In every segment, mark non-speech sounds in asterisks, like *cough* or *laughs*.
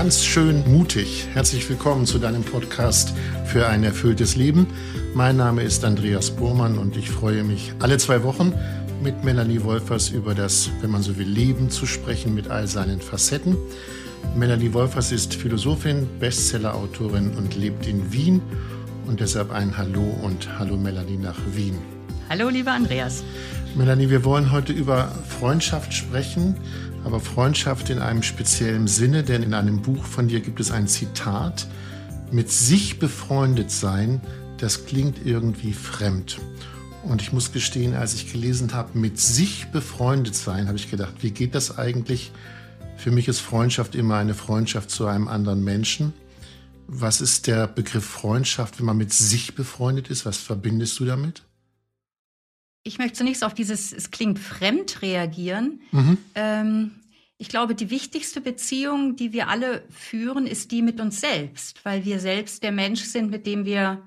ganz schön mutig. Herzlich willkommen zu deinem Podcast für ein erfülltes Leben. Mein Name ist Andreas Bohrmann und ich freue mich, alle zwei Wochen mit Melanie Wolfers über das, wenn man so will, Leben zu sprechen mit all seinen Facetten. Melanie Wolfers ist Philosophin, Bestsellerautorin und lebt in Wien. Und deshalb ein Hallo und Hallo Melanie nach Wien. Hallo, lieber Andreas. Melanie, wir wollen heute über Freundschaft sprechen, aber Freundschaft in einem speziellen Sinne, denn in einem Buch von dir gibt es ein Zitat, mit sich befreundet sein, das klingt irgendwie fremd. Und ich muss gestehen, als ich gelesen habe, mit sich befreundet sein, habe ich gedacht, wie geht das eigentlich? Für mich ist Freundschaft immer eine Freundschaft zu einem anderen Menschen. Was ist der Begriff Freundschaft, wenn man mit sich befreundet ist? Was verbindest du damit? Ich möchte zunächst auf dieses, es klingt fremd reagieren. Mhm. Ähm, ich glaube, die wichtigste Beziehung, die wir alle führen, ist die mit uns selbst, weil wir selbst der Mensch sind, mit dem wir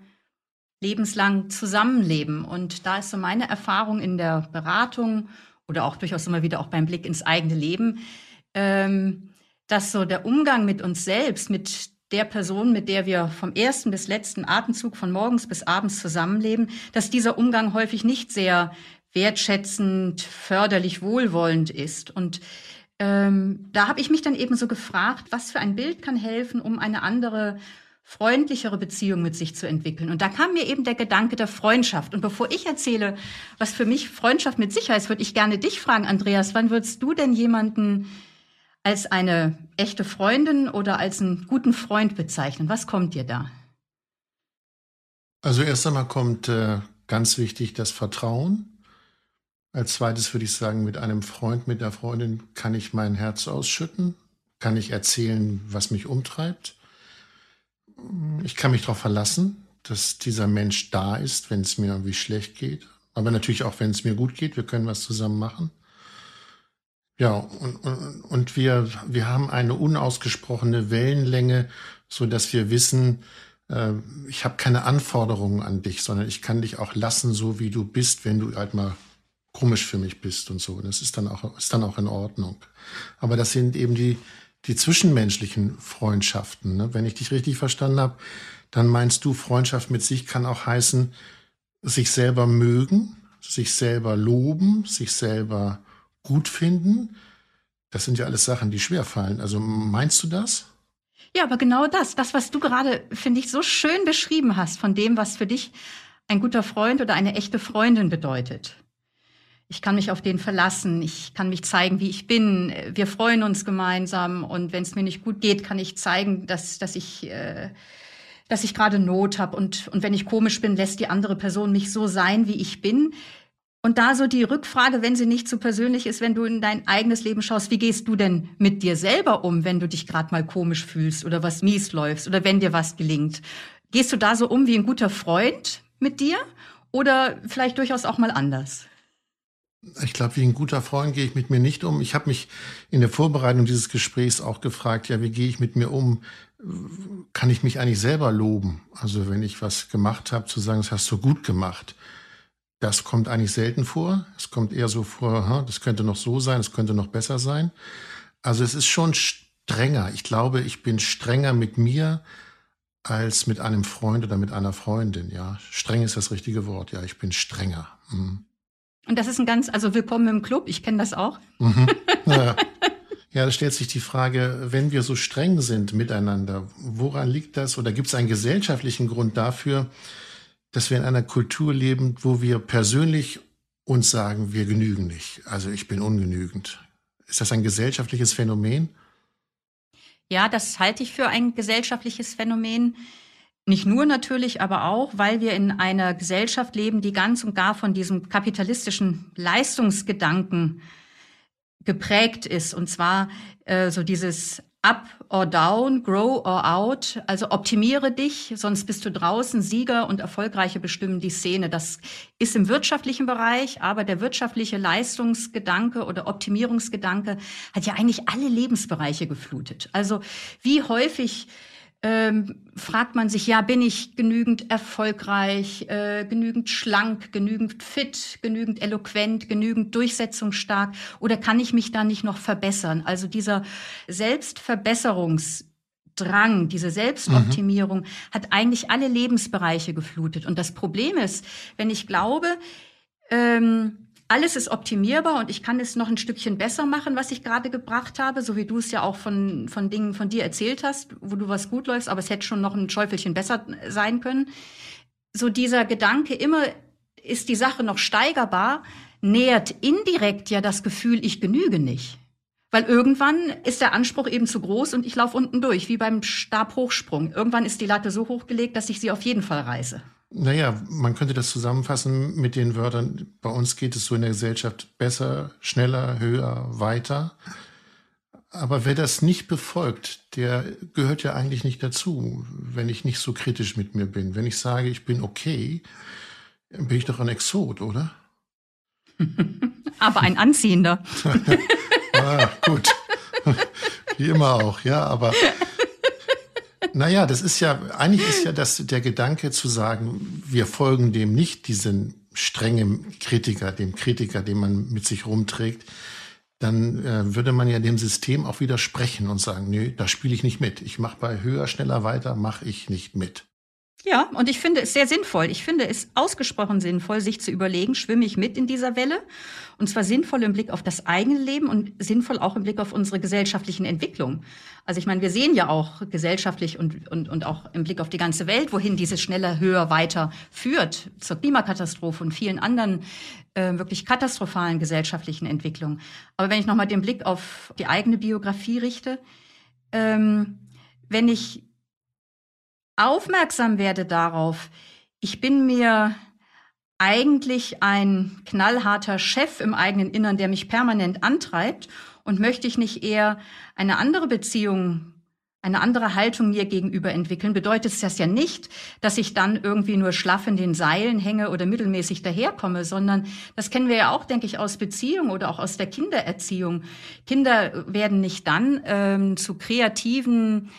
lebenslang zusammenleben. Und da ist so meine Erfahrung in der Beratung oder auch durchaus immer wieder auch beim Blick ins eigene Leben, ähm, dass so der Umgang mit uns selbst, mit der Person, mit der wir vom ersten bis letzten Atemzug von morgens bis abends zusammenleben, dass dieser Umgang häufig nicht sehr wertschätzend, förderlich, wohlwollend ist. Und ähm, da habe ich mich dann eben so gefragt, was für ein Bild kann helfen, um eine andere freundlichere Beziehung mit sich zu entwickeln. Und da kam mir eben der Gedanke der Freundschaft. Und bevor ich erzähle, was für mich Freundschaft mit sich heißt, würde ich gerne dich fragen, Andreas, wann würdest du denn jemanden als eine echte Freundin oder als einen guten Freund bezeichnen? Was kommt dir da? Also erst einmal kommt äh, ganz wichtig das Vertrauen. Als zweites würde ich sagen, mit einem Freund, mit einer Freundin kann ich mein Herz ausschütten, kann ich erzählen, was mich umtreibt. Ich kann mich darauf verlassen, dass dieser Mensch da ist, wenn es mir irgendwie schlecht geht. Aber natürlich auch, wenn es mir gut geht. Wir können was zusammen machen. Ja, und, und, und wir, wir haben eine unausgesprochene Wellenlänge, so dass wir wissen, äh, ich habe keine Anforderungen an dich, sondern ich kann dich auch lassen, so wie du bist, wenn du halt mal komisch für mich bist und so. Das ist dann auch, ist dann auch in Ordnung. Aber das sind eben die, die zwischenmenschlichen Freundschaften. Ne? Wenn ich dich richtig verstanden habe, dann meinst du, Freundschaft mit sich kann auch heißen, sich selber mögen, sich selber loben, sich selber gut finden. Das sind ja alles Sachen, die schwer fallen. Also meinst du das? Ja, aber genau das, das, was du gerade, finde ich, so schön beschrieben hast von dem, was für dich ein guter Freund oder eine echte Freundin bedeutet. Ich kann mich auf den verlassen, ich kann mich zeigen, wie ich bin. Wir freuen uns gemeinsam und wenn es mir nicht gut geht, kann ich zeigen, dass, dass ich, äh, ich gerade Not habe und, und wenn ich komisch bin, lässt die andere Person mich so sein, wie ich bin. Und da so die Rückfrage, wenn sie nicht zu so persönlich ist, wenn du in dein eigenes Leben schaust, wie gehst du denn mit dir selber um, wenn du dich gerade mal komisch fühlst oder was mies läufst oder wenn dir was gelingt? Gehst du da so um wie ein guter Freund mit dir oder vielleicht durchaus auch mal anders? Ich glaube, wie ein guter Freund gehe ich mit mir nicht um. Ich habe mich in der Vorbereitung dieses Gesprächs auch gefragt, ja, wie gehe ich mit mir um? Kann ich mich eigentlich selber loben? Also wenn ich was gemacht habe, zu sagen, das hast du gut gemacht das kommt eigentlich selten vor. Es kommt eher so vor, das könnte noch so sein, es könnte noch besser sein. Also es ist schon strenger. Ich glaube, ich bin strenger mit mir als mit einem Freund oder mit einer Freundin. Ja, streng ist das richtige Wort. Ja, ich bin strenger. Mhm. Und das ist ein ganz, also willkommen im Club. Ich kenne das auch. Mhm. *laughs* Ja. ja, da stellt sich die Frage, wenn wir so streng sind miteinander, woran liegt das? Oder gibt es einen gesellschaftlichen Grund dafür, dass wir in einer Kultur leben, wo wir persönlich uns sagen, wir genügen nicht. Also ich bin ungenügend. Ist das ein gesellschaftliches Phänomen? Ja, das halte ich für ein gesellschaftliches Phänomen. Nicht nur natürlich, aber auch, weil wir in einer Gesellschaft leben, die ganz und gar von diesem kapitalistischen Leistungsgedanken geprägt ist. Und zwar äh, so dieses up or down, grow or out. Also optimiere dich, sonst bist du draußen. Sieger und Erfolgreiche bestimmen die Szene. Das ist im wirtschaftlichen Bereich, aber der wirtschaftliche Leistungsgedanke oder Optimierungsgedanke hat ja eigentlich alle Lebensbereiche geflutet. Also wie häufig ähm, fragt man sich, ja, bin ich genügend erfolgreich, äh, genügend schlank, genügend fit, genügend eloquent, genügend durchsetzungsstark oder kann ich mich da nicht noch verbessern? Also dieser Selbstverbesserungsdrang, Drang, diese Selbstoptimierung mhm. hat eigentlich alle Lebensbereiche geflutet. Und das Problem ist, wenn ich glaube, ähm, alles ist optimierbar und ich kann es noch ein Stückchen besser machen, was ich gerade gebracht habe, so wie du es ja auch von, von Dingen von dir erzählt hast, wo du was gut läufst, aber es hätte schon noch ein Schäufelchen besser sein können. So dieser Gedanke immer, ist die Sache noch steigerbar, nährt indirekt ja das Gefühl, ich genüge nicht. Weil irgendwann ist der Anspruch eben zu groß und ich laufe unten durch, wie beim Stabhochsprung. Irgendwann ist die Latte so hochgelegt, dass ich sie auf jeden Fall reiße. Naja, man könnte das zusammenfassen mit den Wörtern, bei uns geht es so in der Gesellschaft besser, schneller, höher, weiter. Aber wer das nicht befolgt, der gehört ja eigentlich nicht dazu, wenn ich nicht so kritisch mit mir bin. Wenn ich sage, ich bin okay, bin ich doch ein Exot, oder? *laughs* Aber ein Anziehender. *laughs* ah, gut. Wie immer auch, ja, aber *laughs* naja, das ist ja, eigentlich ist ja das der Gedanke zu sagen, wir folgen dem nicht, diesen strengen Kritiker, dem Kritiker, den man mit sich rumträgt, dann äh, würde man ja dem System auch widersprechen und sagen, nö, da spiele ich nicht mit. Ich mache bei höher, schneller weiter, mache ich nicht mit. Ja, und ich finde es sehr sinnvoll. Ich finde es ausgesprochen sinnvoll, sich zu überlegen, schwimme ich mit in dieser Welle? Und zwar sinnvoll im Blick auf das eigene Leben und sinnvoll auch im Blick auf unsere gesellschaftlichen Entwicklungen. Also ich meine, wir sehen ja auch gesellschaftlich und, und, und auch im Blick auf die ganze Welt, wohin dieses schneller, höher, weiter führt, zur Klimakatastrophe und vielen anderen äh, wirklich katastrophalen gesellschaftlichen Entwicklungen. Aber wenn ich nochmal den Blick auf die eigene Biografie richte, ähm, wenn ich aufmerksam werde darauf, ich bin mir eigentlich ein knallharter Chef im eigenen Innern, der mich permanent antreibt und möchte ich nicht eher eine andere Beziehung eine andere Haltung mir gegenüber entwickeln, bedeutet das ja nicht, dass ich dann irgendwie nur schlaff in den Seilen hänge oder mittelmäßig daherkomme, sondern das kennen wir ja auch, denke ich, aus Beziehung oder auch aus der Kindererziehung. Kinder werden nicht dann ähm, zu kreativen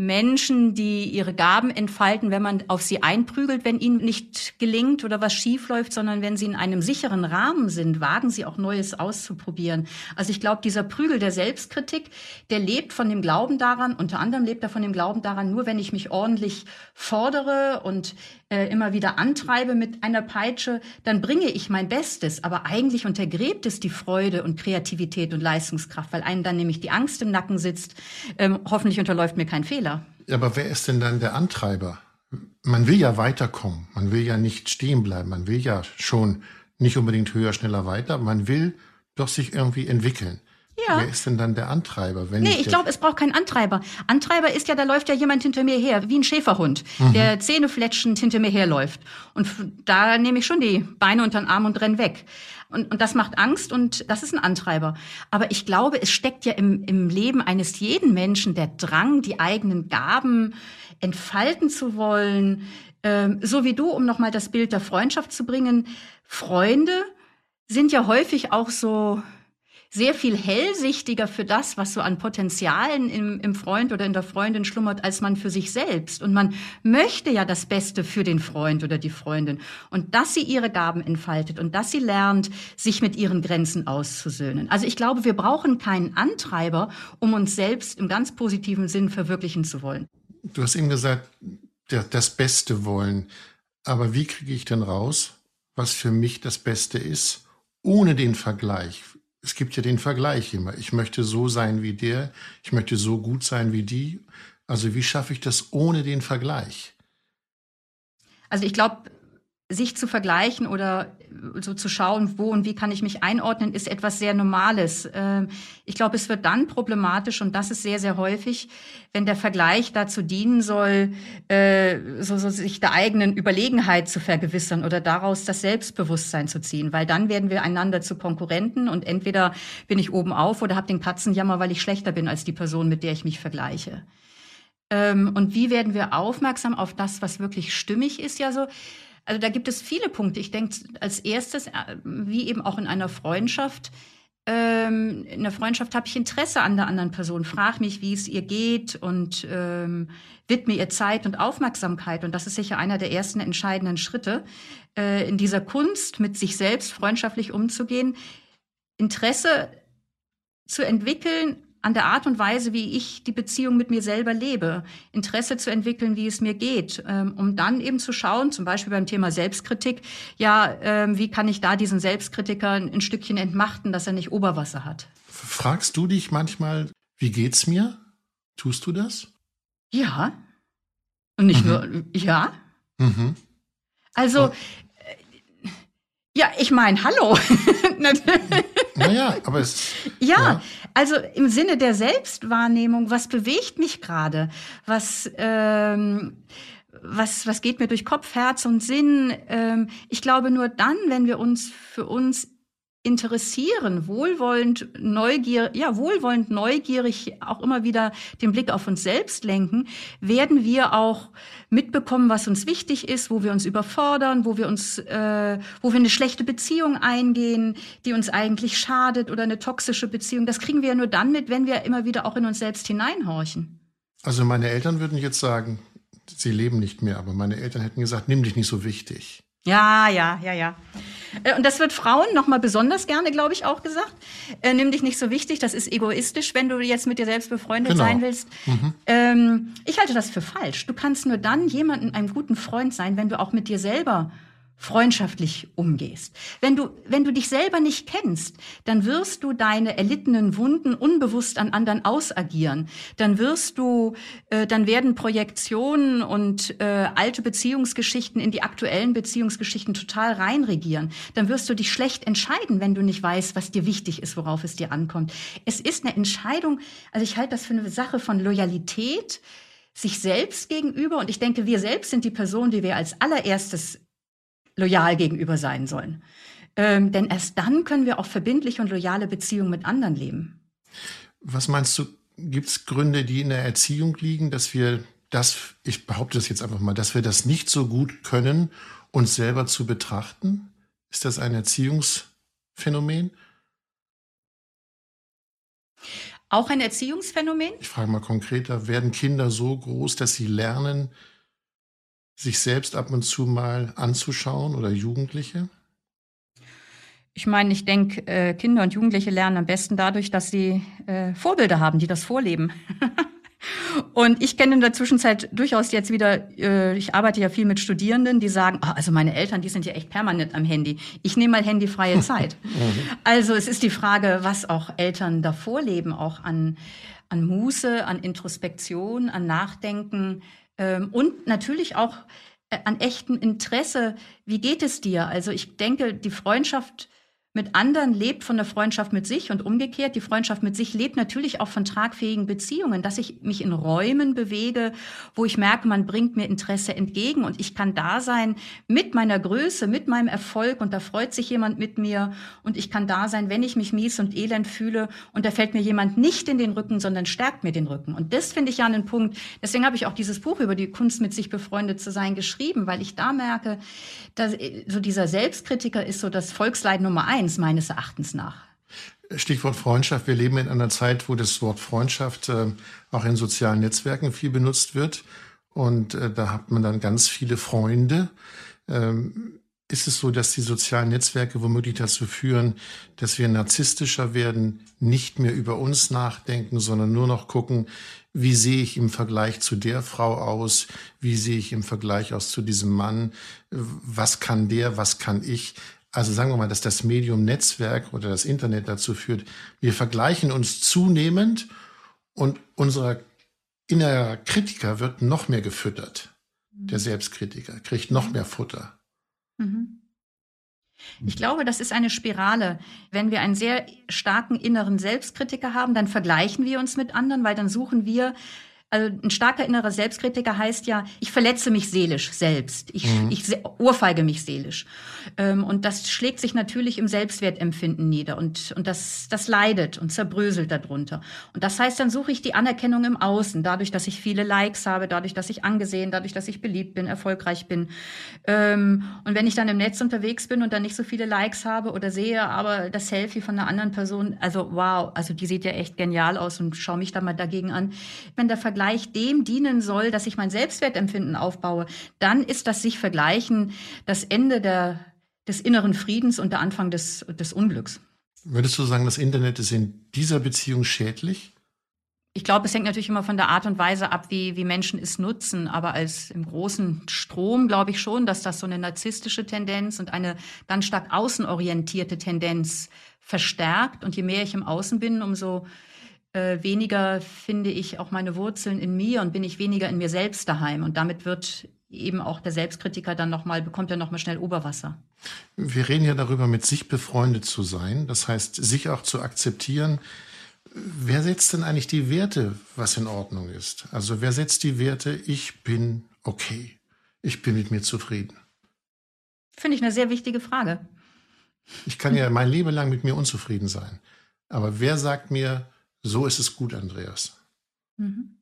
Menschen, die ihre Gaben entfalten, wenn man auf sie einprügelt, wenn ihnen nicht gelingt oder was schief läuft, sondern wenn sie in einem sicheren Rahmen sind, wagen sie auch Neues auszuprobieren. Also ich glaube, dieser Prügel der Selbstkritik, der lebt von dem Glauben daran, unter anderem lebt er von dem Glauben daran, nur wenn ich mich ordentlich fordere und äh, immer wieder antreibe mit einer Peitsche, dann bringe ich mein Bestes. Aber eigentlich untergräbt es die Freude und Kreativität und Leistungskraft, weil einem dann nämlich die Angst im Nacken sitzt. Ähm, hoffentlich unterläuft mir kein Fehler. Aber wer ist denn dann der Antreiber? Man will ja weiterkommen. Man will ja nicht stehen bleiben. Man will ja schon nicht unbedingt höher, schneller, weiter. Man will doch sich irgendwie entwickeln. Ja. Wer ist denn dann der Antreiber? Wenn nee, ich, ich glaube, es braucht keinen Antreiber. Antreiber ist ja, da läuft ja jemand hinter mir her, wie ein Schäferhund, mhm. der zähnefletschend hinter mir herläuft. Und da nehme ich schon die Beine unter den Arm und renn weg. Und, und das macht Angst und das ist ein Antreiber. Aber ich glaube, es steckt ja im, im Leben eines jeden Menschen der Drang, die eigenen Gaben entfalten zu wollen. Ähm, so wie du, um nochmal das Bild der Freundschaft zu bringen. Freunde sind ja häufig auch so sehr viel hellsichtiger für das, was so an Potenzialen im, im Freund oder in der Freundin schlummert, als man für sich selbst. Und man möchte ja das Beste für den Freund oder die Freundin. Und dass sie ihre Gaben entfaltet und dass sie lernt, sich mit ihren Grenzen auszusöhnen. Also ich glaube, wir brauchen keinen Antreiber, um uns selbst im ganz positiven Sinn verwirklichen zu wollen. Du hast eben gesagt, das Beste wollen. Aber wie kriege ich denn raus, was für mich das Beste ist, ohne den Vergleich? Es gibt ja den Vergleich immer. Ich möchte so sein wie der, ich möchte so gut sein wie die. Also wie schaffe ich das ohne den Vergleich? Also ich glaube, sich zu vergleichen oder so zu schauen, wo und wie kann ich mich einordnen, ist etwas sehr Normales. Ähm, ich glaube, es wird dann problematisch und das ist sehr, sehr häufig, wenn der Vergleich dazu dienen soll, äh, so, so sich der eigenen Überlegenheit zu vergewissern oder daraus das Selbstbewusstsein zu ziehen, weil dann werden wir einander zu Konkurrenten und entweder bin ich oben auf oder habe den Katzenjammer, weil ich schlechter bin als die Person, mit der ich mich vergleiche. Ähm, und wie werden wir aufmerksam auf das, was wirklich stimmig ist? Ja, so also da gibt es viele Punkte. Ich denke als erstes, äh, wie eben auch in einer Freundschaft, ähm, in der Freundschaft habe ich Interesse an der anderen Person, frag mich, wie es ihr geht und ähm, widme ihr Zeit und Aufmerksamkeit. Und das ist sicher einer der ersten entscheidenden Schritte äh, in dieser Kunst, mit sich selbst freundschaftlich umzugehen, Interesse zu entwickeln an der Art und Weise, wie ich die Beziehung mit mir selber lebe, Interesse zu entwickeln, wie es mir geht, ähm, um dann eben zu schauen, zum Beispiel beim Thema Selbstkritik, ja, ähm, wie kann ich da diesen Selbstkritiker ein Stückchen entmachten, dass er nicht Oberwasser hat. Fragst du dich manchmal, wie geht's mir? Tust du das? Ja. Und nicht mhm. nur, ja. Mhm. Also. Ja, ich meine, hallo. *laughs* naja, aber es. Ja, ja, also im Sinne der Selbstwahrnehmung, was bewegt mich gerade? Was, ähm, was, was geht mir durch Kopf, Herz und Sinn? Ähm, ich glaube, nur dann, wenn wir uns für uns interessieren, wohlwollend, neugierig, ja, wohlwollend, neugierig auch immer wieder den Blick auf uns selbst lenken, werden wir auch mitbekommen, was uns wichtig ist, wo wir uns überfordern, wo wir uns, äh, wo wir eine schlechte Beziehung eingehen, die uns eigentlich schadet oder eine toxische Beziehung. Das kriegen wir ja nur dann mit, wenn wir immer wieder auch in uns selbst hineinhorchen. Also meine Eltern würden jetzt sagen, sie leben nicht mehr, aber meine Eltern hätten gesagt, nimm dich nicht so wichtig. Ja, ja, ja, ja. Äh, und das wird Frauen nochmal besonders gerne, glaube ich, auch gesagt. Äh, nimm dich nicht so wichtig, das ist egoistisch, wenn du jetzt mit dir selbst befreundet genau. sein willst. Mhm. Ähm, ich halte das für falsch. Du kannst nur dann jemanden, einem guten Freund sein, wenn du auch mit dir selber freundschaftlich umgehst. Wenn du, wenn du dich selber nicht kennst, dann wirst du deine erlittenen Wunden unbewusst an anderen ausagieren. Dann wirst du, äh, dann werden Projektionen und äh, alte Beziehungsgeschichten in die aktuellen Beziehungsgeschichten total reinregieren. Dann wirst du dich schlecht entscheiden, wenn du nicht weißt, was dir wichtig ist, worauf es dir ankommt. Es ist eine Entscheidung, also ich halte das für eine Sache von Loyalität, sich selbst gegenüber. Und ich denke, wir selbst sind die Person, die wir als allererstes loyal gegenüber sein sollen. Ähm, denn erst dann können wir auch verbindliche und loyale Beziehungen mit anderen leben. Was meinst du, gibt es Gründe, die in der Erziehung liegen, dass wir das, ich behaupte das jetzt einfach mal, dass wir das nicht so gut können, uns selber zu betrachten? Ist das ein Erziehungsphänomen? Auch ein Erziehungsphänomen? Ich frage mal konkreter, werden Kinder so groß, dass sie lernen, sich selbst ab und zu mal anzuschauen oder Jugendliche? Ich meine, ich denke, äh, Kinder und Jugendliche lernen am besten dadurch, dass sie äh, Vorbilder haben, die das vorleben. *laughs* und ich kenne in der Zwischenzeit durchaus jetzt wieder, äh, ich arbeite ja viel mit Studierenden, die sagen, oh, also meine Eltern, die sind ja echt permanent am Handy. Ich nehme mal handyfreie *laughs* Zeit. Mhm. also es ist die Frage, was auch Eltern da vorleben, auch an, an Muße, an Introspektion, an Nachdenken und natürlich auch äh, an echtem Interesse. Wie geht es dir? Also ich denke, die Freundschaft mit anderen lebt von der Freundschaft mit sich und umgekehrt. Die Freundschaft mit sich lebt natürlich auch von tragfähigen Beziehungen, dass ich mich in Räumen bewege, wo ich merke, man bringt mir Interesse entgegen und ich kann da sein mit meiner Größe, mit meinem Erfolg und da freut sich jemand mit mir und ich kann da sein, wenn ich mich mies und elend fühle und da fällt mir jemand nicht in den Rücken, sondern stärkt mir den Rücken. Und das finde ich ja einen Punkt. Deswegen habe ich auch dieses Buch über die Kunst mit sich befreundet zu sein geschrieben, weil ich da merke, dass so dieser Selbstkritiker ist so das Volksleid Nummer eins eins meines Erachtens nach. Stichwort Freundschaft. Wir leben in einer Zeit, wo das Wort Freundschaft äh, auch in sozialen Netzwerken viel benutzt wird. Und äh, da hat man dann ganz viele Freunde. Ähm, ist es so, dass die sozialen Netzwerke womöglich dazu führen, dass wir narzisstischer werden, nicht mehr über uns nachdenken, sondern nur noch gucken, wie sehe ich im Vergleich zu der Frau aus, wie sehe ich im Vergleich aus zu diesem Mann, was kann der, was kann ich. Also sagen wir mal, dass das Medium Netzwerk oder das Internet dazu führt, wir vergleichen uns zunehmend und unser innerer Kritiker wird noch mehr gefüttert. Der mhm. Selbstkritiker kriegt noch mehr Futter. Mhm. Ich glaube, das ist eine Spirale. Wenn wir einen sehr starken inneren Selbstkritiker haben, dann vergleichen wir uns mit anderen, weil dann suchen wir also ein starker innerer Selbstkritiker heißt ja, ich verletze mich seelisch selbst. Ich, mhm. ich ohrfeige mich seelisch. Ähm, und das schlägt sich natürlich im Selbstwertempfinden nieder. Und, und das, das leidet und zerbröselt darunter. Und das heißt, dann suche ich die Anerkennung im Außen, dadurch, dass ich viele Likes habe, dadurch, dass ich angesehen, dadurch, dass ich beliebt bin, erfolgreich bin. Ähm, und wenn ich dann im Netz unterwegs bin und dann nicht so viele Likes habe oder sehe, aber das Selfie von einer anderen Person, also wow, also die sieht ja echt genial aus und schaue mich da mal dagegen an. Wenn der Vergleich Vergleich dem dienen soll, dass ich mein Selbstwertempfinden aufbaue, dann ist das sich vergleichen das Ende der, des inneren Friedens und der Anfang des, des Unglücks. Würdest du sagen, das Internet ist in dieser Beziehung schädlich? Ich glaube, es hängt natürlich immer von der Art und Weise ab, wie, wie Menschen es nutzen. Aber als im großen Strom glaube ich schon, dass das so eine narzisstische Tendenz und eine ganz stark außenorientierte Tendenz verstärkt. Und je mehr ich im Außen bin, umso äh, weniger finde ich auch meine Wurzeln in mir und bin ich weniger in mir selbst daheim. Und damit wird eben auch der Selbstkritiker dann nochmal, bekommt er nochmal schnell Oberwasser. Wir reden ja darüber, mit sich befreundet zu sein. Das heißt, sich auch zu akzeptieren. Wer setzt denn eigentlich die Werte, was in Ordnung ist? Also wer setzt die Werte, ich bin okay, ich bin mit mir zufrieden? Finde ich eine sehr wichtige Frage. Ich kann ja mein Leben lang mit mir unzufrieden sein. Aber wer sagt mir, so ist es gut, Andreas? Mhm.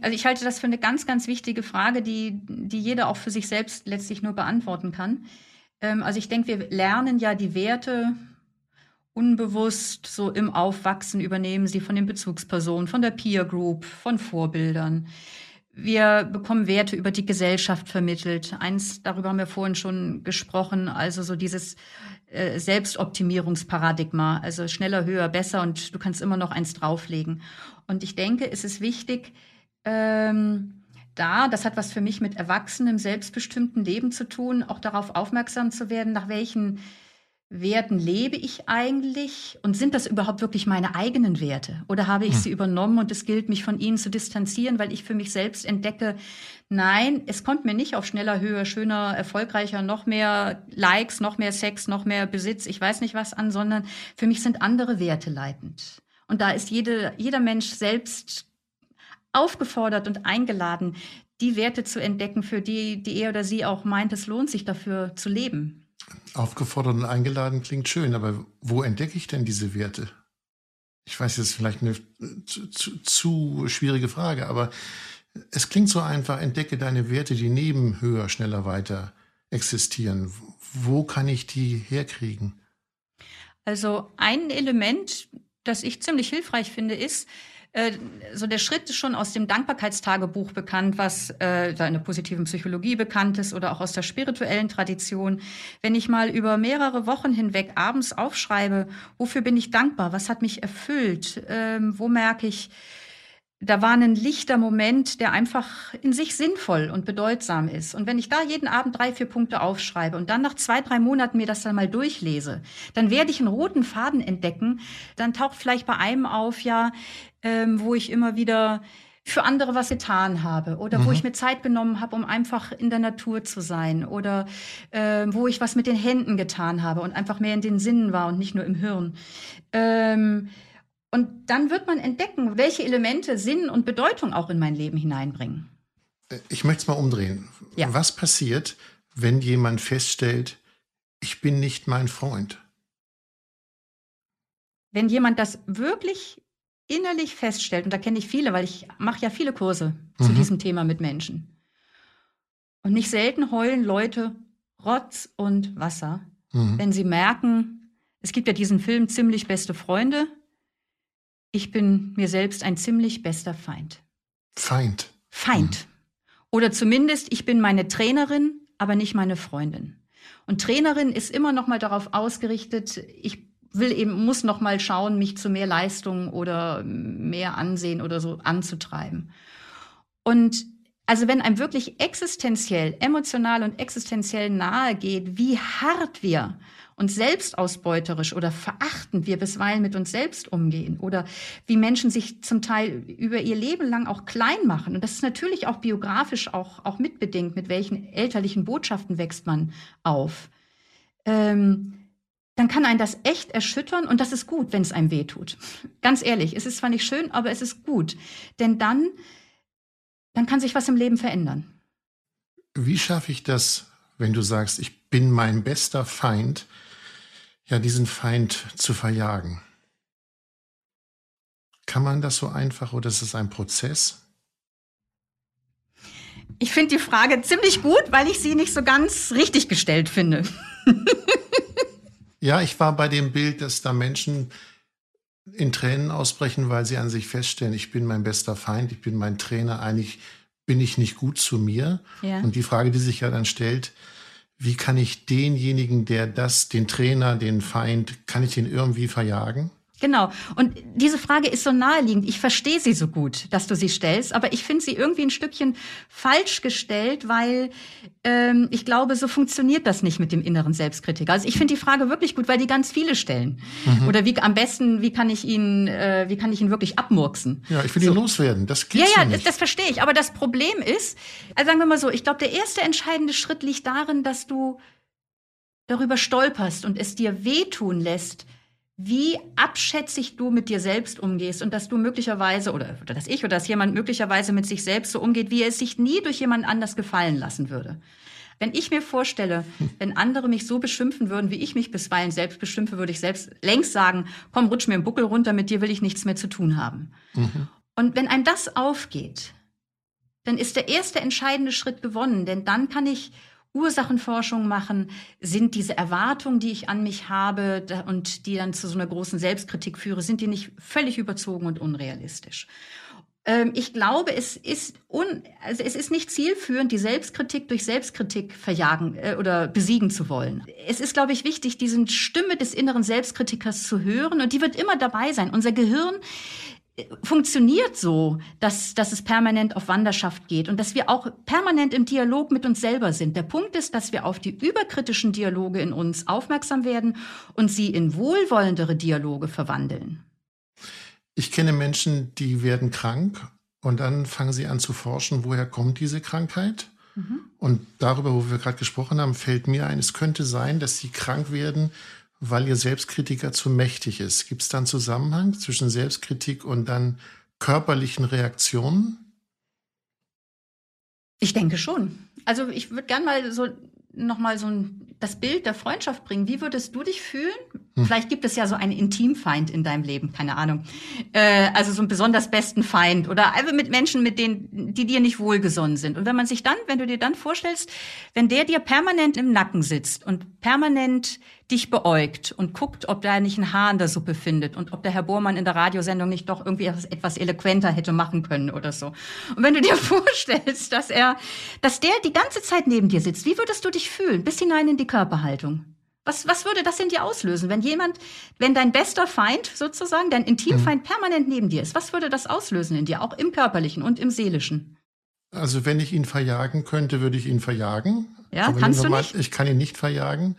Also ich halte das für eine ganz, ganz wichtige Frage, die, die jeder auch für sich selbst letztlich nur beantworten kann. Ähm, also ich denke, wir lernen ja die Werte unbewusst so im Aufwachsen, übernehmen sie von den Bezugspersonen, von der Peer Group, von Vorbildern. Wir bekommen Werte über die Gesellschaft vermittelt. Eins, darüber haben wir vorhin schon gesprochen, also so dieses äh, Selbstoptimierungsparadigma, also schneller, höher, besser und du kannst immer noch eins drauflegen. Und ich denke, es ist wichtig, ähm, da, das hat was für mich mit erwachsenem, selbstbestimmten Leben zu tun, auch darauf aufmerksam zu werden, nach welchen Werten lebe ich eigentlich und sind das überhaupt wirklich meine eigenen Werte oder habe ich hm. sie übernommen und es gilt, mich von ihnen zu distanzieren, weil ich für mich selbst entdecke, nein, es kommt mir nicht auf schneller, höher, schöner, erfolgreicher, noch mehr Likes, noch mehr Sex, noch mehr Besitz, ich weiß nicht was an, sondern für mich sind andere Werte leitend. Und da ist jede, jeder Mensch selbst aufgefordert und eingeladen, die Werte zu entdecken, für die, die er oder sie auch meint, es lohnt sich dafür zu leben. Aufgefordert und eingeladen klingt schön, aber wo entdecke ich denn diese Werte? Ich weiß, das ist vielleicht eine zu, zu, zu schwierige Frage, aber es klingt so einfach, entdecke deine Werte, die neben höher, schneller, weiter existieren. Wo kann ich die herkriegen? Also ein Element, das ich ziemlich hilfreich finde, ist, äh, so der Schritt ist schon aus dem Dankbarkeitstagebuch bekannt, was äh, da in der positiven Psychologie bekannt ist oder auch aus der spirituellen Tradition. Wenn ich mal über mehrere Wochen hinweg abends aufschreibe, wofür bin ich dankbar, was hat mich erfüllt, ähm, wo merke ich, da war ein lichter Moment, der einfach in sich sinnvoll und bedeutsam ist. Und wenn ich da jeden Abend drei, vier Punkte aufschreibe und dann nach zwei, drei Monaten mir das dann mal durchlese, dann werde ich einen roten Faden entdecken. Dann taucht vielleicht bei einem auf, ja, ähm, wo ich immer wieder für andere was getan habe oder mhm. wo ich mir Zeit genommen habe, um einfach in der Natur zu sein oder äh, wo ich was mit den Händen getan habe und einfach mehr in den Sinnen war und nicht nur im Hirn. Ähm, und dann wird man entdecken, welche Elemente Sinn und Bedeutung auch in mein Leben hineinbringen. Äh, ich möchte es mal umdrehen. Ja. Was passiert, wenn jemand feststellt, ich bin nicht mein Freund? Wenn jemand das wirklich innerlich feststellt, und da kenne ich viele, weil ich mache ja viele Kurse mhm. zu diesem Thema mit Menschen. Und nicht selten heulen Leute Rotz und Wasser, mhm. wenn sie merken, es gibt ja diesen Film Ziemlich beste Freunde. Ich bin mir selbst ein ziemlich bester Feind. Feind. Feind. Mhm. Oder zumindest, ich bin meine Trainerin, aber nicht meine Freundin. Und Trainerin ist immer noch mal darauf ausgerichtet, ich will eben, muss noch mal schauen, mich zu mehr Leistung oder mehr Ansehen oder so anzutreiben. Und also wenn einem wirklich existenziell, emotional und existenziell nahe geht, wie hart wir uns selbstausbeuterisch oder verachtend wir bisweilen mit uns selbst umgehen oder wie Menschen sich zum Teil über ihr Leben lang auch klein machen. Und das ist natürlich auch biografisch auch, auch mitbedingt, mit welchen elterlichen Botschaften wächst man auf. Ähm, dann kann einen das echt erschüttern und das ist gut, wenn es einem weh tut. *laughs* Ganz ehrlich, es ist zwar nicht schön, aber es ist gut. Denn dann, dann kann sich was im Leben verändern. Wie schaffe ich das, wenn du sagst, ich bin mein bester Feind, ja, diesen Feind zu verjagen? Kann man das so einfach oder ist es ein Prozess? Ich finde die Frage ziemlich gut, weil ich sie nicht so ganz richtig gestellt finde. *laughs* Ja, ich war bei dem Bild, dass da Menschen in Tränen ausbrechen, weil sie an sich feststellen, ich bin mein bester Feind, ich bin mein Trainer, eigentlich bin ich nicht gut zu mir. Ja. Und die Frage, die sich ja dann stellt, wie kann ich denjenigen, der das, den Trainer, den Feind, kann ich den irgendwie verjagen? Genau. Und diese Frage ist so naheliegend. Ich verstehe sie so gut, dass du sie stellst, aber ich finde sie irgendwie ein Stückchen falsch gestellt, weil ähm, ich glaube, so funktioniert das nicht mit dem inneren Selbstkritiker. Also ich finde die Frage wirklich gut, weil die ganz viele stellen. Mhm. Oder wie am besten, wie kann ich ihn, äh, wie kann ich ihn wirklich abmurksen? Ja, ich will so. ihn loswerden. Das geht ja, ja, nicht. Das, verstehe ich. Aber das Problem ist, also sagen wir mal so, ich glaube, der erste entscheidende Schritt liegt darin, dass du darüber stolperst und es dir wehtun lässt, wie abschätzig du mit dir selbst umgehst und dass du möglicherweise oder, oder dass ich oder dass jemand möglicherweise mit sich selbst so umgeht, wie er es sich nie durch jemand anders gefallen lassen würde. Wenn ich mir vorstelle, wenn andere mich so beschimpfen würden, wie ich mich bisweilen selbst beschimpfe, würde ich selbst längst sagen, komm, rutsch mir im Buckel runter, mit dir will ich nichts mehr zu tun haben. Mhm. Und wenn einem das aufgeht, dann ist der erste entscheidende Schritt gewonnen, denn dann kann ich Ursachenforschung machen, sind diese Erwartungen, die ich an mich habe und die dann zu so einer großen Selbstkritik führe, sind die nicht völlig überzogen und unrealistisch? Ähm, ich glaube, es ist, un, also es ist nicht zielführend, die Selbstkritik durch Selbstkritik verjagen äh, oder besiegen zu wollen. Es ist, glaube ich, wichtig, diese Stimme des inneren Selbstkritikers zu hören und die wird immer dabei sein. Unser Gehirn funktioniert so, dass, dass es permanent auf Wanderschaft geht und dass wir auch permanent im Dialog mit uns selber sind. Der Punkt ist, dass wir auf die überkritischen Dialoge in uns aufmerksam werden und sie in wohlwollendere Dialoge verwandeln. Ich kenne Menschen, die werden krank und dann fangen sie an zu forschen, woher kommt diese Krankheit. Mhm. Und darüber, wo wir gerade gesprochen haben, fällt mir ein, es könnte sein, dass sie krank werden, weil ihr Selbstkritiker zu mächtig ist. Gibt es da einen Zusammenhang zwischen Selbstkritik und dann körperlichen Reaktionen? Ich denke schon. Also ich würde gerne mal so noch mal so ein, das Bild der Freundschaft bringen. Wie würdest du dich fühlen? Hm. Vielleicht gibt es ja so einen Intimfeind in deinem Leben, keine Ahnung. Äh, also so einen besonders besten Feind oder einfach mit Menschen, mit denen, die dir nicht wohlgesonnen sind. Und wenn man sich dann, wenn du dir dann vorstellst, wenn der dir permanent im Nacken sitzt und permanent dich beäugt und guckt, ob da nicht ein Haar in der Suppe findet und ob der Herr Bohrmann in der Radiosendung nicht doch irgendwie etwas eloquenter hätte machen können oder so. Und wenn du dir *laughs* vorstellst, dass er, dass der die ganze Zeit neben dir sitzt, wie würdest du dich fühlen? Bis hinein in die Körperhaltung. Was, was würde das in dir auslösen, wenn jemand, wenn dein bester Feind sozusagen, dein Intimfeind mhm. permanent neben dir ist? Was würde das auslösen in dir, auch im körperlichen und im seelischen? Also wenn ich ihn verjagen könnte, würde ich ihn verjagen. Ja, kannst du nicht? Ich kann ihn nicht verjagen.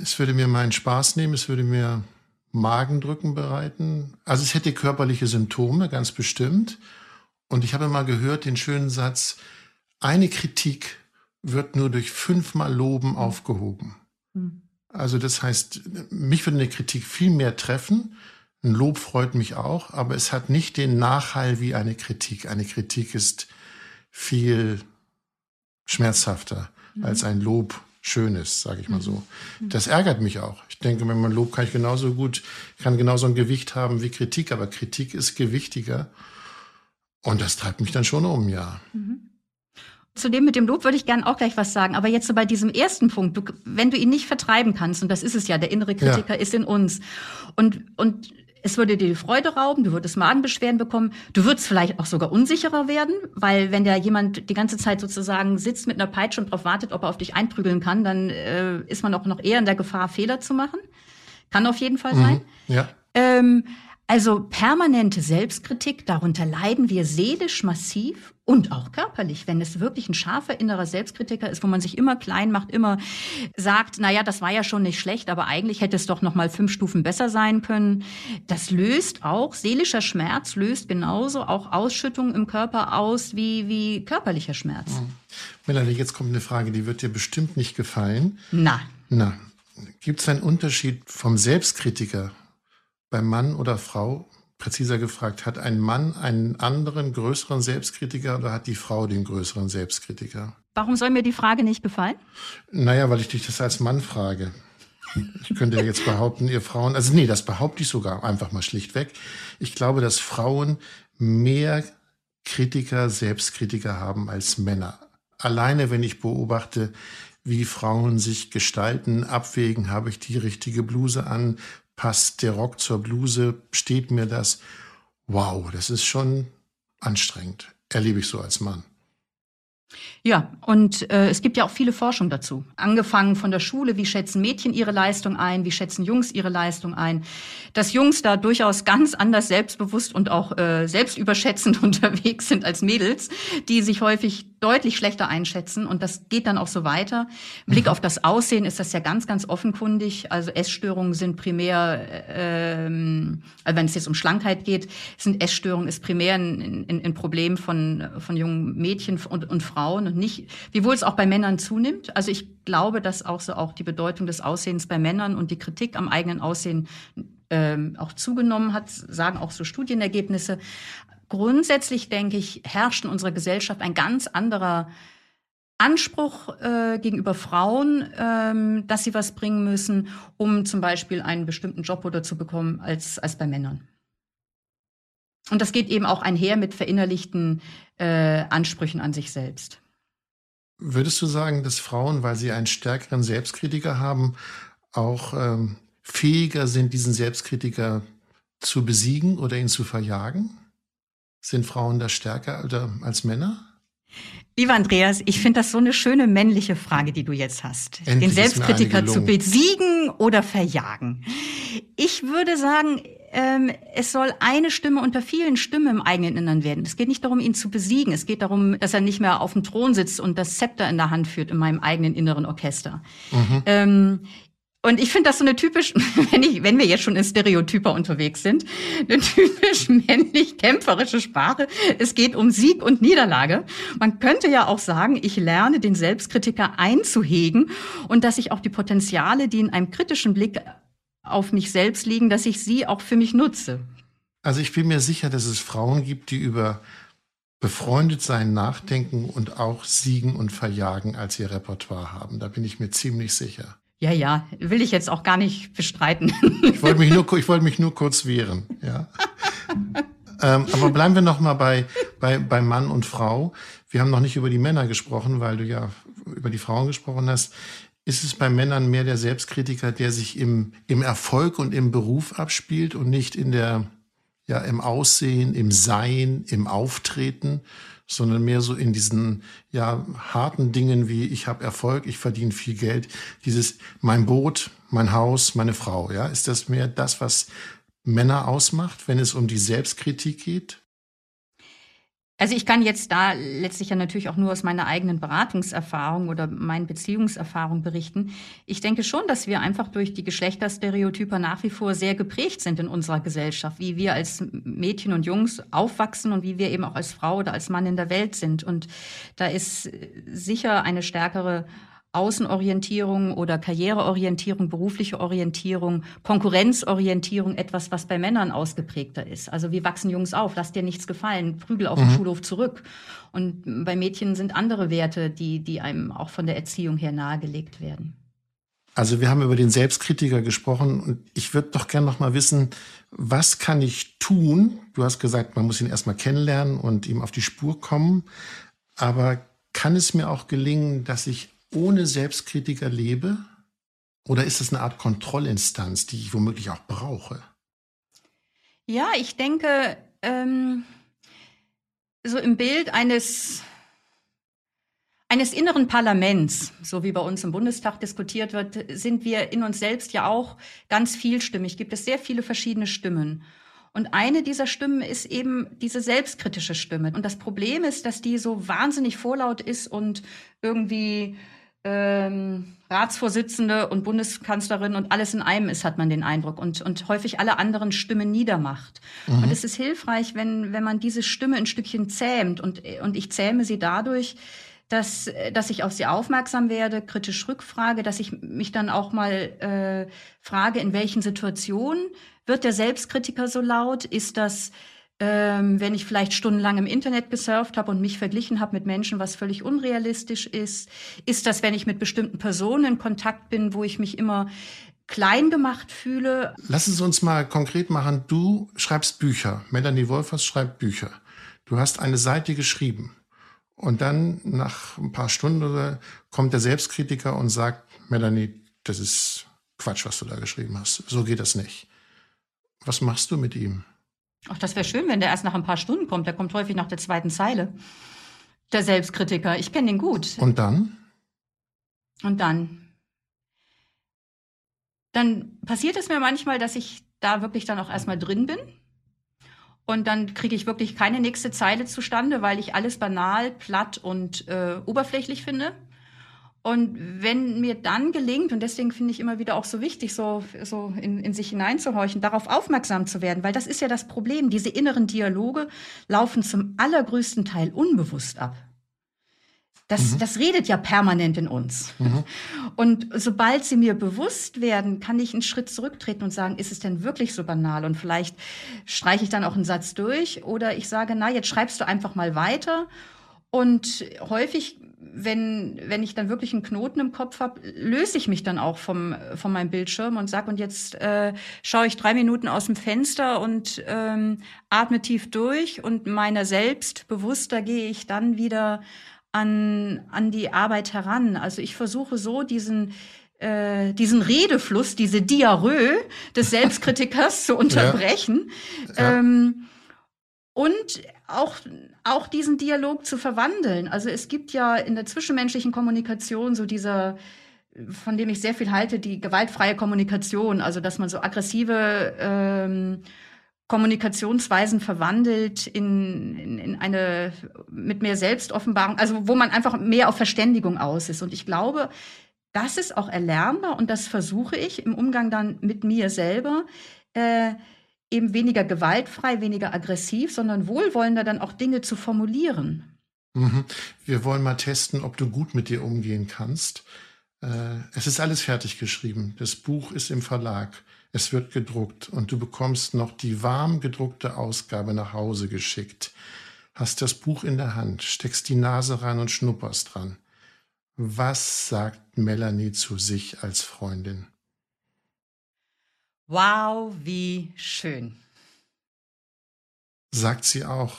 Es würde mir meinen Spaß nehmen, es würde mir Magendrücken bereiten. Also es hätte körperliche Symptome, ganz bestimmt. Und ich habe mal gehört den schönen Satz, eine Kritik wird nur durch fünfmal Loben aufgehoben. Hm. Also das heißt, mich würde eine Kritik viel mehr treffen. Ein Lob freut mich auch, aber es hat nicht den Nachhall wie eine Kritik. Eine Kritik ist viel schmerzhafter mhm. als ein Lob Schönes, sage ich mal so. Mhm. Das ärgert mich auch. Ich denke, wenn man Lob kann ich genauso gut, kann genauso ein Gewicht haben wie Kritik, aber Kritik ist gewichtiger. Und das treibt mich dann schon um, ja. Mhm. Zu dem mit dem Lob würde ich gern auch gleich was sagen. Aber jetzt so bei diesem ersten Punkt, du, wenn du ihn nicht vertreiben kannst, und das ist es ja, der innere Kritiker ja. ist in uns. Und, und es würde dir die Freude rauben, du würdest Magenbeschwerden bekommen, du würdest vielleicht auch sogar unsicherer werden, weil wenn da jemand die ganze Zeit sozusagen sitzt mit einer Peitsche und darauf wartet, ob er auf dich einprügeln kann, dann äh, ist man auch noch eher in der Gefahr, Fehler zu machen. Kann auf jeden Fall sein. Mhm, ja. Ähm, also permanente Selbstkritik, darunter leiden wir seelisch massiv und auch körperlich, wenn es wirklich ein scharfer innerer Selbstkritiker ist, wo man sich immer klein macht, immer sagt, na ja, das war ja schon nicht schlecht, aber eigentlich hätte es doch noch mal fünf Stufen besser sein können. Das löst auch seelischer Schmerz löst genauso auch Ausschüttungen im Körper aus wie wie körperlicher Schmerz. Mhm. Melanie, jetzt kommt eine Frage, die wird dir bestimmt nicht gefallen. Na. Na, gibt es einen Unterschied vom Selbstkritiker beim Mann oder Frau, präziser gefragt, hat ein Mann einen anderen, größeren Selbstkritiker oder hat die Frau den größeren Selbstkritiker? Warum soll mir die Frage nicht gefallen? Naja, weil ich dich das als Mann frage. Ich könnte jetzt behaupten, ihr Frauen, also nee, das behaupte ich sogar einfach mal schlichtweg. Ich glaube, dass Frauen mehr Kritiker, Selbstkritiker haben als Männer. Alleine, wenn ich beobachte, wie Frauen sich gestalten, abwägen, habe ich die richtige Bluse an, passt der Rock zur Bluse, steht mir das. Wow, das ist schon anstrengend. Erlebe ich so als Mann. Ja, und äh, es gibt ja auch viele Forschung dazu. Angefangen von der Schule, wie schätzen Mädchen ihre Leistung ein, wie schätzen Jungs ihre Leistung ein. Dass Jungs da durchaus ganz anders selbstbewusst und auch äh, selbstüberschätzend *laughs* unterwegs sind als Mädels, die sich häufig deutlich schlechter einschätzen. Und das geht dann auch so weiter. Blick mhm. auf das Aussehen ist das ja ganz, ganz offenkundig. Also Essstörungen sind primär, ähm, also wenn es jetzt um Schlankheit geht, sind Essstörungen ist primär ein, ein, ein Problem von, von jungen Mädchen und, und Frauen und nicht, wiewohl es auch bei Männern zunimmt. Also ich glaube, dass auch so auch die Bedeutung des Aussehens bei Männern und die Kritik am eigenen Aussehen ähm, auch zugenommen hat, sagen auch so Studienergebnisse. Grundsätzlich denke ich, herrscht in unserer Gesellschaft ein ganz anderer Anspruch äh, gegenüber Frauen, ähm, dass sie was bringen müssen, um zum Beispiel einen bestimmten Job oder zu bekommen, als, als bei Männern. Und das geht eben auch einher mit verinnerlichten äh, Ansprüchen an sich selbst. Würdest du sagen, dass Frauen, weil sie einen stärkeren Selbstkritiker haben, auch ähm, fähiger sind, diesen Selbstkritiker zu besiegen oder ihn zu verjagen? Sind Frauen da stärker als Männer? Lieber Andreas, ich finde das so eine schöne männliche Frage, die du jetzt hast. Endlich Den Selbstkritiker zu besiegen oder verjagen. Ich würde sagen, ähm, es soll eine Stimme unter vielen Stimmen im eigenen Innern werden. Es geht nicht darum, ihn zu besiegen. Es geht darum, dass er nicht mehr auf dem Thron sitzt und das Zepter in der Hand führt in meinem eigenen inneren Orchester. Mhm. Ähm, und ich finde das so eine typisch, *laughs* wenn, ich, wenn wir jetzt schon in Stereotyper unterwegs sind, eine typisch männlich kämpferische Sprache. Es geht um Sieg und Niederlage. Man könnte ja auch sagen, ich lerne den Selbstkritiker einzuhegen und dass ich auch die Potenziale, die in einem kritischen Blick auf mich selbst liegen, dass ich sie auch für mich nutze. Also ich bin mir sicher, dass es Frauen gibt, die über befreundet sein nachdenken und auch siegen und verjagen als ihr Repertoire haben. Da bin ich mir ziemlich sicher. Ja, ja, will ich jetzt auch gar nicht bestreiten. Ich wollte mich nur, ich wollte mich nur kurz wehren, ja. *laughs* ähm, aber bleiben wir noch mal bei, bei, bei Mann und Frau. Wir haben noch nicht über die Männer gesprochen, weil du ja über die Frauen gesprochen hast. Ist es bei Männern mehr der Selbstkritiker, der sich im, im Erfolg und im Beruf abspielt und nicht in der, ja, im Aussehen, im Sein, im Auftreten, sondern mehr so in diesen ja harten Dingen wie ich habe Erfolg, ich verdiene viel Geld, dieses mein Boot, mein Haus, meine Frau, ja, ist das mehr das, was Männer ausmacht, wenn es um die Selbstkritik geht? Also ich kann jetzt da letztlich ja natürlich auch nur aus meiner eigenen Beratungserfahrung oder meinen Beziehungserfahrung berichten. Ich denke schon, dass wir einfach durch die Geschlechterstereotype nach wie vor sehr geprägt sind in unserer Gesellschaft, wie wir als Mädchen und Jungs aufwachsen und wie wir eben auch als Frau oder als Mann in der Welt sind. Und da ist sicher eine stärkere Außenorientierung oder Karriereorientierung, berufliche Orientierung, Konkurrenzorientierung etwas, was bei Männern ausgeprägter ist. Also wie wachsen Jungs auf? Lass dir nichts gefallen, prügel auf mhm. den Schulhof zurück. Und bei Mädchen sind andere Werte, die, die einem auch von der Erziehung her nahegelegt werden. Also wir haben über den Selbstkritiker gesprochen und ich würde doch gerne noch mal wissen, was kann ich tun? Du hast gesagt, man muss ihn erstmal kennenlernen und ihm auf die Spur kommen. Aber kann es mir auch gelingen, dass ich ohne Selbstkritiker lebe? Oder ist es eine Art Kontrollinstanz, die ich womöglich auch brauche? Ja, ich denke, ähm, so im Bild eines, eines inneren Parlaments, so wie bei uns im Bundestag diskutiert wird, sind wir in uns selbst ja auch ganz vielstimmig. Gibt es sehr viele verschiedene Stimmen. Und eine dieser Stimmen ist eben diese selbstkritische Stimme. Und das Problem ist, dass die so wahnsinnig vorlaut ist und irgendwie ähm, Ratsvorsitzende und Bundeskanzlerin und alles in einem ist, hat man den Eindruck und, und häufig alle anderen Stimmen niedermacht. Mhm. Und es ist hilfreich, wenn, wenn man diese Stimme ein Stückchen zähmt und, und ich zähme sie dadurch, dass, dass ich auf sie aufmerksam werde, kritisch rückfrage, dass ich mich dann auch mal äh, frage, in welchen Situationen wird der Selbstkritiker so laut? Ist das ähm, wenn ich vielleicht stundenlang im Internet gesurft habe und mich verglichen habe mit Menschen, was völlig unrealistisch ist? Ist das, wenn ich mit bestimmten Personen in Kontakt bin, wo ich mich immer klein gemacht fühle? Lassen Sie uns mal konkret machen. Du schreibst Bücher. Melanie Wolfers schreibt Bücher. Du hast eine Seite geschrieben. Und dann nach ein paar Stunden kommt der Selbstkritiker und sagt, Melanie, das ist Quatsch, was du da geschrieben hast. So geht das nicht. Was machst du mit ihm? Ach, das wäre schön, wenn der erst nach ein paar Stunden kommt. Der kommt häufig nach der zweiten Zeile. Der Selbstkritiker, ich kenne den gut. Und dann? Und dann? Dann passiert es mir manchmal, dass ich da wirklich dann auch erstmal drin bin. Und dann kriege ich wirklich keine nächste Zeile zustande, weil ich alles banal, platt und äh, oberflächlich finde. Und wenn mir dann gelingt, und deswegen finde ich immer wieder auch so wichtig, so, so in, in sich hineinzuhorchen, darauf aufmerksam zu werden, weil das ist ja das Problem. Diese inneren Dialoge laufen zum allergrößten Teil unbewusst ab. Das, mhm. das redet ja permanent in uns. Mhm. *laughs* Und sobald sie mir bewusst werden, kann ich einen Schritt zurücktreten und sagen, ist es denn wirklich so banal? Und vielleicht streiche ich dann auch einen Satz durch oder ich sage, na, jetzt schreibst du einfach mal weiter. Und häufig wenn, wenn ich dann wirklich einen Knoten im Kopf habe, löse ich mich dann auch vom, von meinem Bildschirm und sag und jetzt äh, schaue ich drei Minuten aus dem Fenster und ähm, atme tief durch und meiner selbst bewusster gehe ich dann wieder an, an die Arbeit heran. Also ich versuche so diesen äh, diesen Redefluss, diese Diarrhoe des Selbstkritikers zu *laughs* unterbrechen. Ja. Ja. Ähm, und auch, auch diesen Dialog zu verwandeln. Also es gibt ja in der zwischenmenschlichen Kommunikation so dieser, von dem ich sehr viel halte, die gewaltfreie Kommunikation, also dass man so aggressive ähm, Kommunikationsweisen verwandelt in, in, in eine mit mehr Selbstoffenbarung, also wo man einfach mehr auf Verständigung aus ist. Und ich glaube, das ist auch erlernbar und das versuche ich im Umgang dann mit mir selber. Äh, eben weniger gewaltfrei, weniger aggressiv, sondern wohlwollender dann auch Dinge zu formulieren. Mhm. Wir wollen mal testen, ob du gut mit dir umgehen kannst. Äh, es ist alles fertig geschrieben. Das Buch ist im Verlag. Es wird gedruckt und du bekommst noch die warm gedruckte Ausgabe nach Hause geschickt. Hast das Buch in der Hand, steckst die Nase rein und schnupperst dran. Was sagt Melanie zu sich als Freundin? Wow, wie schön. Sagt sie auch,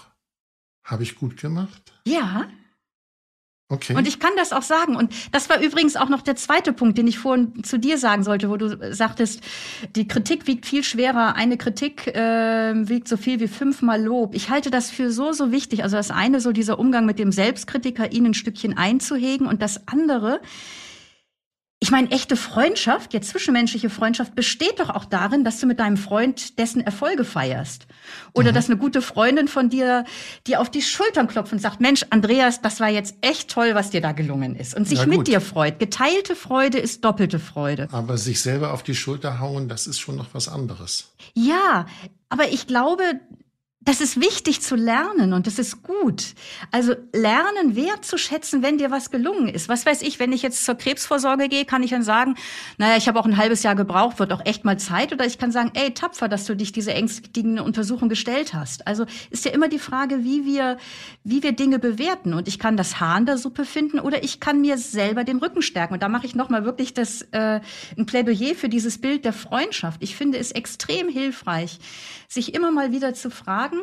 habe ich gut gemacht? Ja. Okay. Und ich kann das auch sagen. Und das war übrigens auch noch der zweite Punkt, den ich vorhin zu dir sagen sollte, wo du sagtest, die Kritik wiegt viel schwerer. Eine Kritik äh, wiegt so viel wie fünfmal Lob. Ich halte das für so, so wichtig. Also das eine, so dieser Umgang mit dem Selbstkritiker, ihn ein Stückchen einzuhegen. Und das andere, ich meine, echte Freundschaft, jetzt zwischenmenschliche Freundschaft, besteht doch auch darin, dass du mit deinem Freund dessen Erfolge feierst. Oder mhm. dass eine gute Freundin von dir dir auf die Schultern klopft und sagt, Mensch, Andreas, das war jetzt echt toll, was dir da gelungen ist. Und sich mit dir freut. Geteilte Freude ist doppelte Freude. Aber sich selber auf die Schulter hauen, das ist schon noch was anderes. Ja, aber ich glaube, das ist wichtig zu lernen und das ist gut. Also lernen wertzuschätzen, wenn dir was gelungen ist. Was weiß ich, wenn ich jetzt zur Krebsvorsorge gehe, kann ich dann sagen, naja, ich habe auch ein halbes Jahr gebraucht, wird auch echt mal Zeit. Oder ich kann sagen, ey, tapfer, dass du dich diese ängstliche Untersuchung gestellt hast. Also ist ja immer die Frage, wie wir, wie wir Dinge bewerten. Und ich kann das Haar in der Suppe finden oder ich kann mir selber den Rücken stärken. Und da mache ich nochmal wirklich das, äh, ein Plädoyer für dieses Bild der Freundschaft. Ich finde es extrem hilfreich, sich immer mal wieder zu fragen,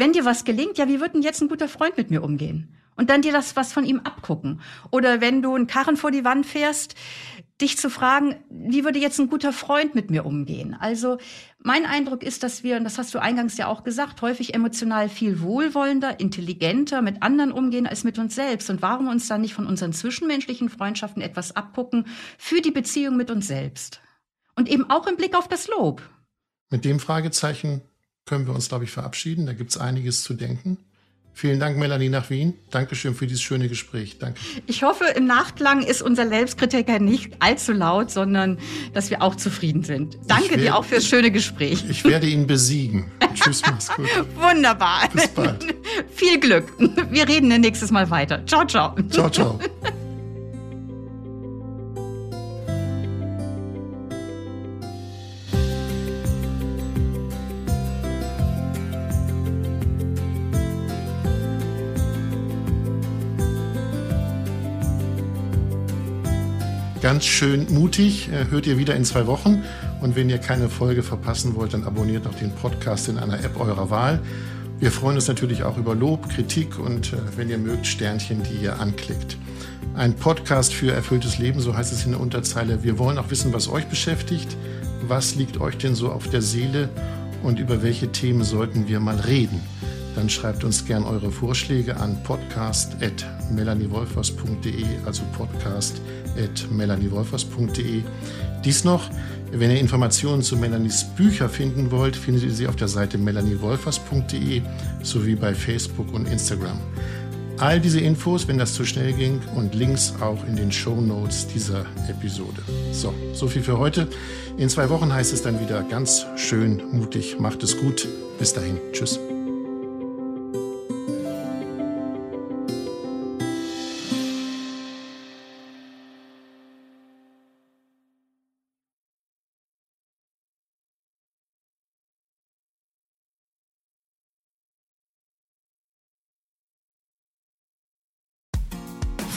wenn dir was gelingt, ja, wie wird denn jetzt ein guter Freund mit mir umgehen? Und dann dir das was von ihm abgucken. Oder wenn du einen Karren vor die Wand fährst, dich zu fragen, wie würde jetzt ein guter Freund mit mir umgehen? Also mein Eindruck ist, dass wir, und das hast du eingangs ja auch gesagt, häufig emotional viel wohlwollender, intelligenter mit anderen umgehen als mit uns selbst. Und warum uns dann nicht von unseren zwischenmenschlichen Freundschaften etwas abgucken für die Beziehung mit uns selbst? Und eben auch im Blick auf das Lob. Mit dem Fragezeichen können wir uns, glaube ich, verabschieden. Da gibt es einiges zu denken. Vielen Dank, Melanie nach Wien. Dankeschön für dieses schöne Gespräch. Danke. Ich hoffe, im Nachklang ist unser Selbstkritiker nicht allzu laut, sondern dass wir auch zufrieden sind. Danke werde, dir auch fürs schöne Gespräch. Ich werde ihn besiegen. Tschüss, mach's gut. *laughs* Wunderbar. Bis bald. Viel Glück. Wir reden nächstes Mal weiter. Ciao, ciao. Ciao, ciao. Ganz schön mutig. Äh, hört ihr wieder in zwei Wochen. Und wenn ihr keine Folge verpassen wollt, dann abonniert doch den Podcast in einer App eurer Wahl. Wir freuen uns natürlich auch über Lob, Kritik und äh, wenn ihr mögt, Sternchen, die ihr anklickt. Ein Podcast für erfülltes Leben, so heißt es in der Unterzeile. Wir wollen auch wissen, was euch beschäftigt. Was liegt euch denn so auf der Seele und über welche Themen sollten wir mal reden? Dann schreibt uns gern eure Vorschläge an podcast.melaniewolfers.de, also podcast.melaniewolfers.de. Dies noch, wenn ihr Informationen zu Melanies Bücher finden wollt, findet ihr sie auf der Seite melaniewolfers.de sowie bei Facebook und Instagram. All diese Infos, wenn das zu schnell ging, und Links auch in den Show Notes dieser Episode. So, so viel für heute. In zwei Wochen heißt es dann wieder ganz schön mutig. Macht es gut. Bis dahin. Tschüss.